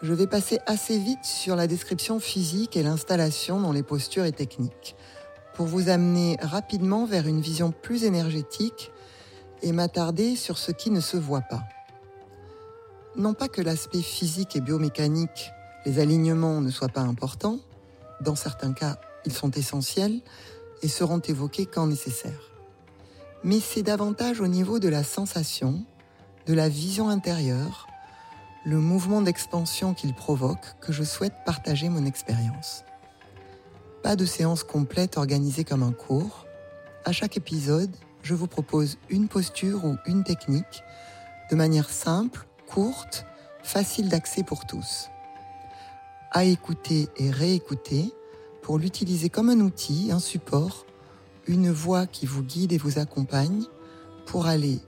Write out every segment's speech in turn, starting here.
je vais passer assez vite sur la description physique et l'installation dans les postures et techniques, pour vous amener rapidement vers une vision plus énergétique et m'attarder sur ce qui ne se voit pas. Non pas que l'aspect physique et biomécanique, les alignements ne soient pas importants, dans certains cas ils sont essentiels et seront évoqués quand nécessaire. Mais c'est davantage au niveau de la sensation, de la vision intérieure, le mouvement d'expansion qu'il provoque que je souhaite partager mon expérience. Pas de séance complète organisée comme un cours. À chaque épisode, je vous propose une posture ou une technique de manière simple, courte, facile d'accès pour tous. À écouter et réécouter pour l'utiliser comme un outil, un support, une voix qui vous guide et vous accompagne pour aller,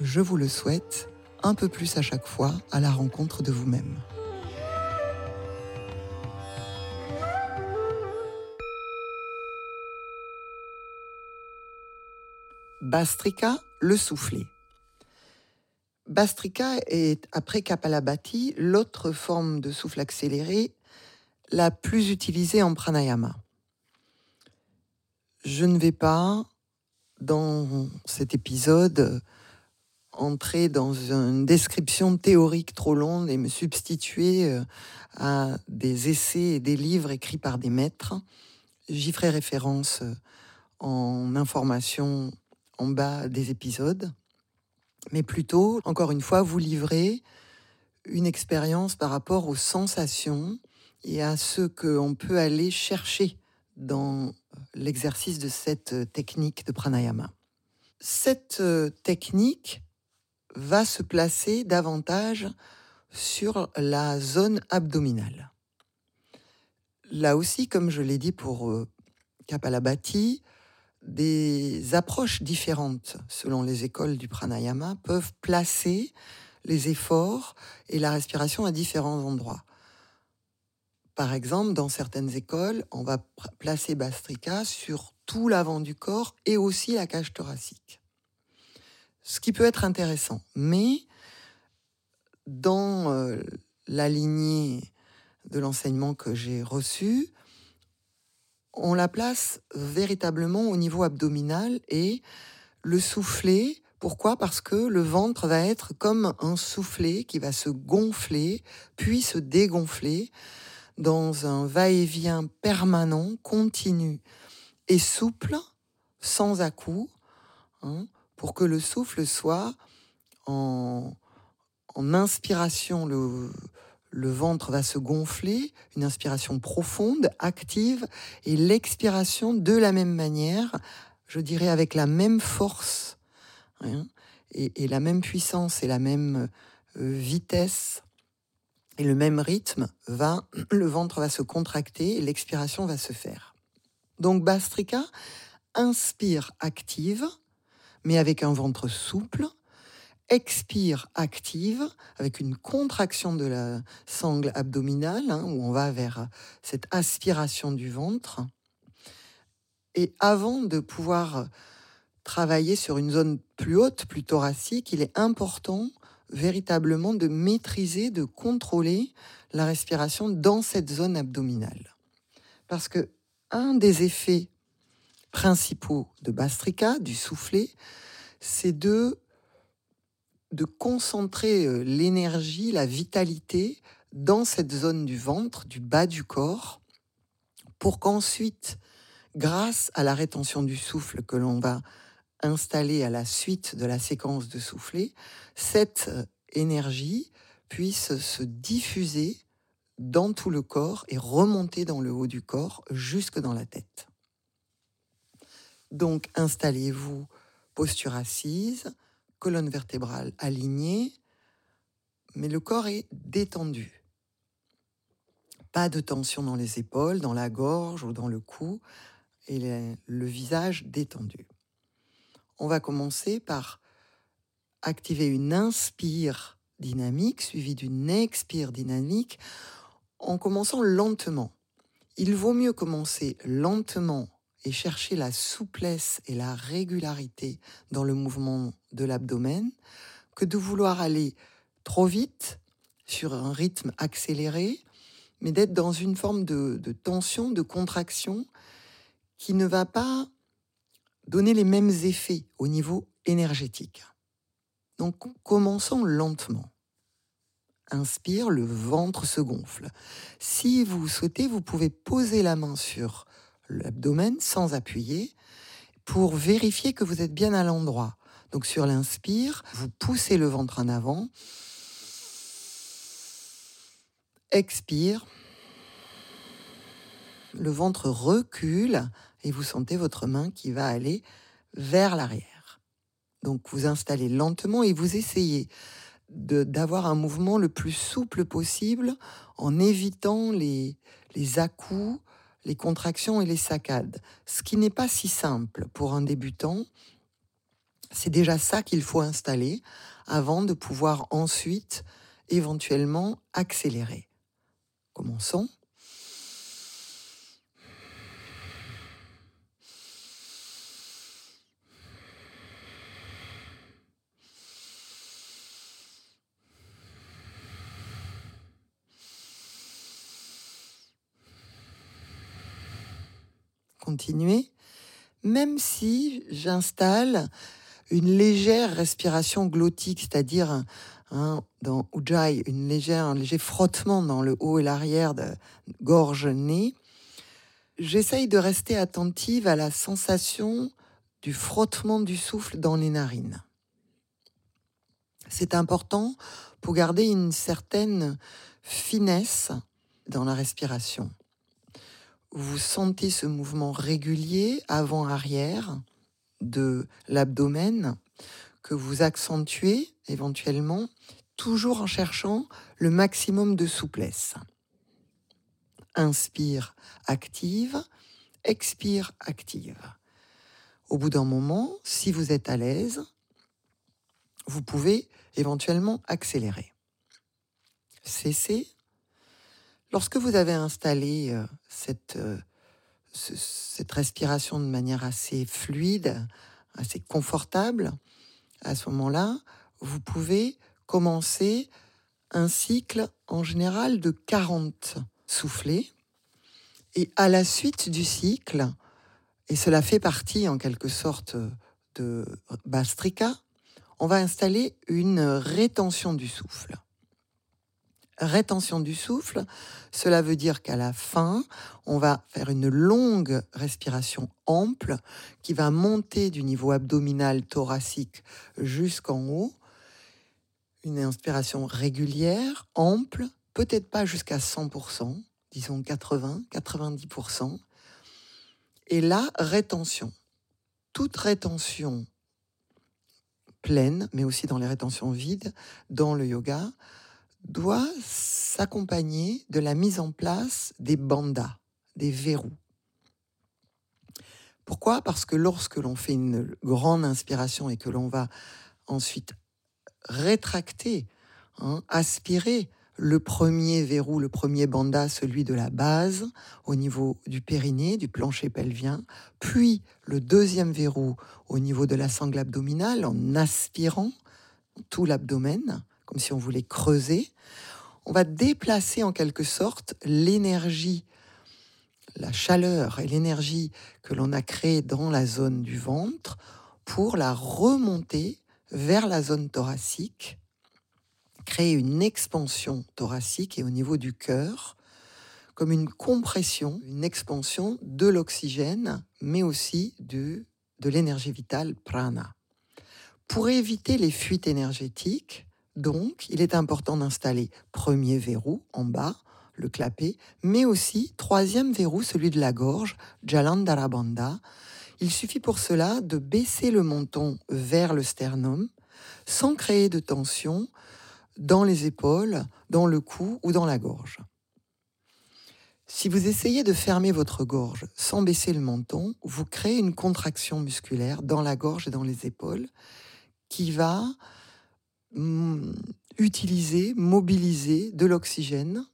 je vous le souhaite, un peu plus à chaque fois à la rencontre de vous-même. Bastrika, le soufflet. Bastrika est, après Kapalabhati, l'autre forme de souffle accéléré la plus utilisée en pranayama. Je ne vais pas, dans cet épisode, entrer dans une description théorique trop longue et me substituer euh, à des essais et des livres écrits par des maîtres. J'y ferai référence euh, en information en bas des épisodes, mais plutôt, encore une fois, vous livrer une expérience par rapport aux sensations et à ce qu'on peut aller chercher dans l'exercice de cette technique de pranayama. Cette euh, technique va se placer davantage sur la zone abdominale. Là aussi, comme je l'ai dit pour euh, Kapalabhati, des approches différentes selon les écoles du pranayama peuvent placer les efforts et la respiration à différents endroits. Par exemple, dans certaines écoles, on va placer Bastrika sur tout l'avant du corps et aussi la cage thoracique ce qui peut être intéressant. Mais dans euh, la lignée de l'enseignement que j'ai reçu, on la place véritablement au niveau abdominal et le souffler. Pourquoi? Parce que le ventre va être comme un soufflet qui va se gonfler, puis se dégonfler dans un va-et-vient permanent, continu et souple, sans à-coups. Hein, pour que le souffle soit en, inspiration, le, ventre va se gonfler, une inspiration profonde, active, et l'expiration de la même manière, je dirais avec la même force, hein, et, la même puissance et la même euh, vitesse et le même rythme, va, le ventre va se contracter et l'expiration va se faire. Donc Bastrika inspire active, mais avec un ventre souple, expire active, avec une contraction de la sangle abdominale, hein, où on va vers cette aspiration du ventre. Et avant de pouvoir travailler sur une zone plus haute, plus thoracique, il est important véritablement de maîtriser, de contrôler la respiration dans cette zone abdominale. Parce que un des effets principaux de Bastrika, du soufflet, c'est de, de concentrer euh, l'énergie, la vitalité dans cette zone du ventre, du bas du corps, pour qu'ensuite, grâce à la rétention du souffle que l'on va installer à la suite de la séquence de souffler, cette euh, énergie puisse se diffuser dans tout le corps et remonter dans le haut du corps jusque dans la tête. Donc installez-vous posture assise, colonne vertébrale alignée, mais le corps est détendu. Pas de tension dans les épaules, dans la gorge ou dans le cou, et le visage détendu. On va commencer par activer une inspire dynamique suivie d'une expire dynamique en commençant lentement. Il vaut mieux commencer lentement et chercher la souplesse et la régularité dans le mouvement de l'abdomen que de vouloir aller trop vite sur un rythme accéléré, mais d'être dans une forme de, de, tension, de contraction qui ne va pas donner les mêmes effets au niveau énergétique. Donc commençons lentement. Inspire, le ventre se gonfle. Si vous souhaitez, vous pouvez poser la main sur l'abdomen sans appuyer pour vérifier que vous êtes bien à l'endroit. Donc sur l'inspire, vous poussez le ventre en avant. Expire. Le ventre recule et vous sentez votre main qui va aller vers l'arrière. Donc vous installez lentement et vous essayez d'avoir un mouvement le plus souple possible en évitant les, les à-coups, les contractions et les saccades. Ce qui n'est pas si simple pour un débutant. C'est déjà ça qu'il faut installer avant de pouvoir ensuite éventuellement accélérer. Commençons. Même si j'installe une légère respiration glottique, c'est-à-dire dans Ujjayi, une légère, un léger frottement dans le haut et l'arrière de gorge-nez, j'essaye de rester attentive à la sensation du frottement du souffle dans les narines. C'est important pour garder une certaine finesse dans la respiration vous sentez ce mouvement régulier avant-arrière de l'abdomen que vous accentuez éventuellement, toujours en cherchant le maximum de souplesse. Inspire, active, expire, active. Au bout d'un moment, si vous êtes à l'aise, vous pouvez éventuellement accélérer. Cessez Lorsque vous avez installé euh, cette, euh, cette respiration de manière assez fluide, assez confortable, à ce moment-là, vous pouvez commencer un cycle en général de 40 soufflets. Et à la suite du cycle, et cela fait partie en quelque sorte de Bastrika, on va installer une rétention du souffle rétention du souffle. Cela veut dire qu'à la fin, on va faire une longue respiration ample qui va monter du niveau abdominal thoracique jusqu'en haut. Une inspiration régulière, ample, peut-être pas jusqu'à 100%, disons 80, 90%. Et là, rétention. Toute rétention pleine, mais aussi dans les rétentions vides, dans le yoga, doit s'accompagner de la mise en place des bandas, des verrous. Pourquoi? Parce que lorsque l'on fait une grande inspiration et que l'on va ensuite rétracter, hein, aspirer le premier verrou, le premier banda, celui de la base, au niveau du périnée, du plancher pelvien, puis le deuxième verrou au niveau de la sangle abdominale en aspirant tout l'abdomen, comme si on voulait creuser, on va déplacer en quelque sorte l'énergie, la chaleur et l'énergie que l'on a créée dans la zone du ventre pour la remonter vers la zone thoracique, créer une expansion thoracique et au niveau du cœur, comme une compression, une expansion de l'oxygène, mais aussi de, de l'énergie vitale prana. Pour éviter les fuites énergétiques, donc, il est important d'installer premier verrou en bas, le clapet, mais aussi troisième verrou, celui de la gorge, Jalandharabandha. Il suffit pour cela de baisser le menton vers le sternum sans créer de tension dans les épaules, dans le cou ou dans la gorge. Si vous essayez de fermer votre gorge sans baisser le menton, vous créez une contraction musculaire dans la gorge et dans les épaules qui va utiliser, mobiliser de l'oxygène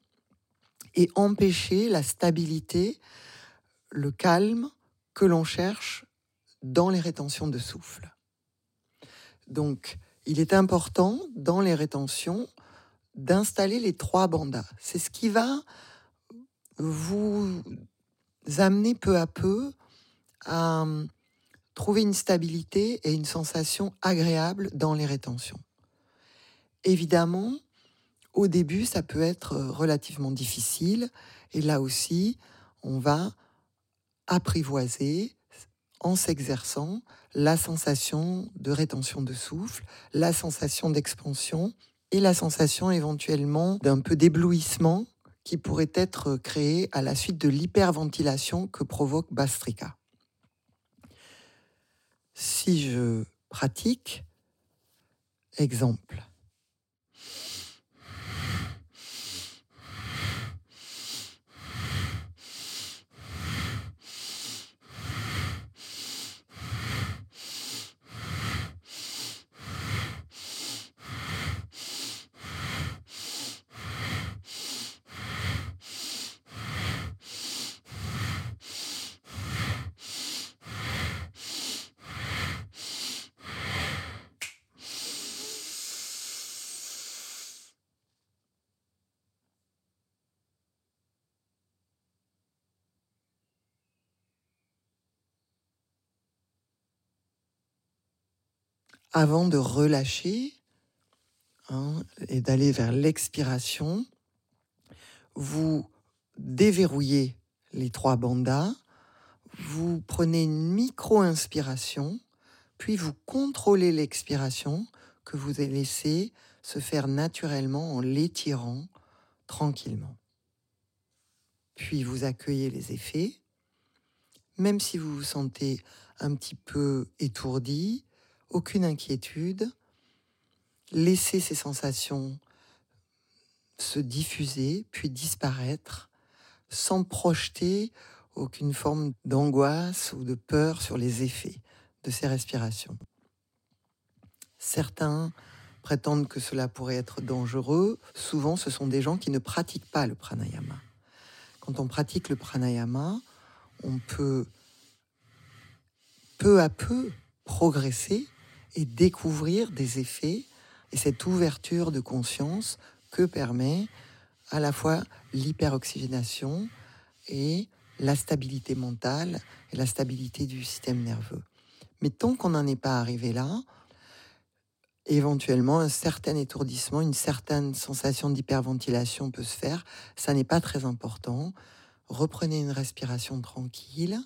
et empêcher la stabilité, le calme que l'on cherche dans les rétentions de souffle. Donc, il est important dans les rétentions d'installer les trois bandas. C'est ce qui va vous amener peu à peu à hum, trouver une stabilité et une sensation agréable dans les rétentions. Évidemment, au début, ça peut être relativement difficile et là aussi, on va apprivoiser en s'exerçant la sensation de rétention de souffle, la sensation d'expansion et la sensation éventuellement d'un peu d'éblouissement qui pourrait être créé à la suite de l'hyperventilation que provoque Bastrika. Si je pratique, exemple, avant de relâcher hein, et d'aller vers l'expiration, vous déverrouillez les trois bandas, vous prenez une micro-inspiration, puis vous contrôlez l'expiration que vous laissé se faire naturellement en l'étirant tranquillement. Puis vous accueillez les effets. Même si vous vous sentez un petit peu étourdi, aucune inquiétude, laisser ces sensations se diffuser, puis disparaître, sans projeter aucune forme d'angoisse ou de peur sur les effets de ces respirations. Certains prétendent que cela pourrait être dangereux. Souvent, ce sont des gens qui ne pratiquent pas le pranayama. Quand on pratique le pranayama, on peut peu à peu progresser et découvrir des effets et cette ouverture de conscience que permet à la fois l'hyperoxygénation et la stabilité mentale et la stabilité du système nerveux. Mais tant qu'on n'en est pas arrivé là, éventuellement un certain étourdissement, une certaine sensation d'hyperventilation peut se faire. Ça n'est pas très important. Reprenez une respiration tranquille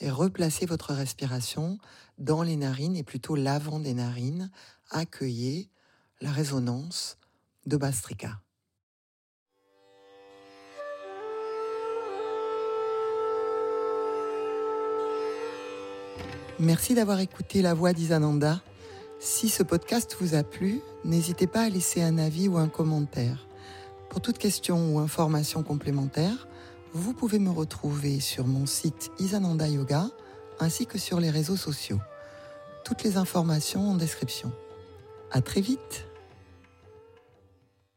et replacez votre respiration dans les narines et plutôt l'avant des narines. Accueillez la résonance de Bastrika. Merci d'avoir écouté la voix d'Isananda. Si ce podcast vous a plu, n'hésitez pas à laisser un avis ou un commentaire. Pour toute question ou information complémentaire, vous pouvez me retrouver sur mon site Isananda Yoga ainsi que sur les réseaux sociaux. Toutes les informations en description. À très vite!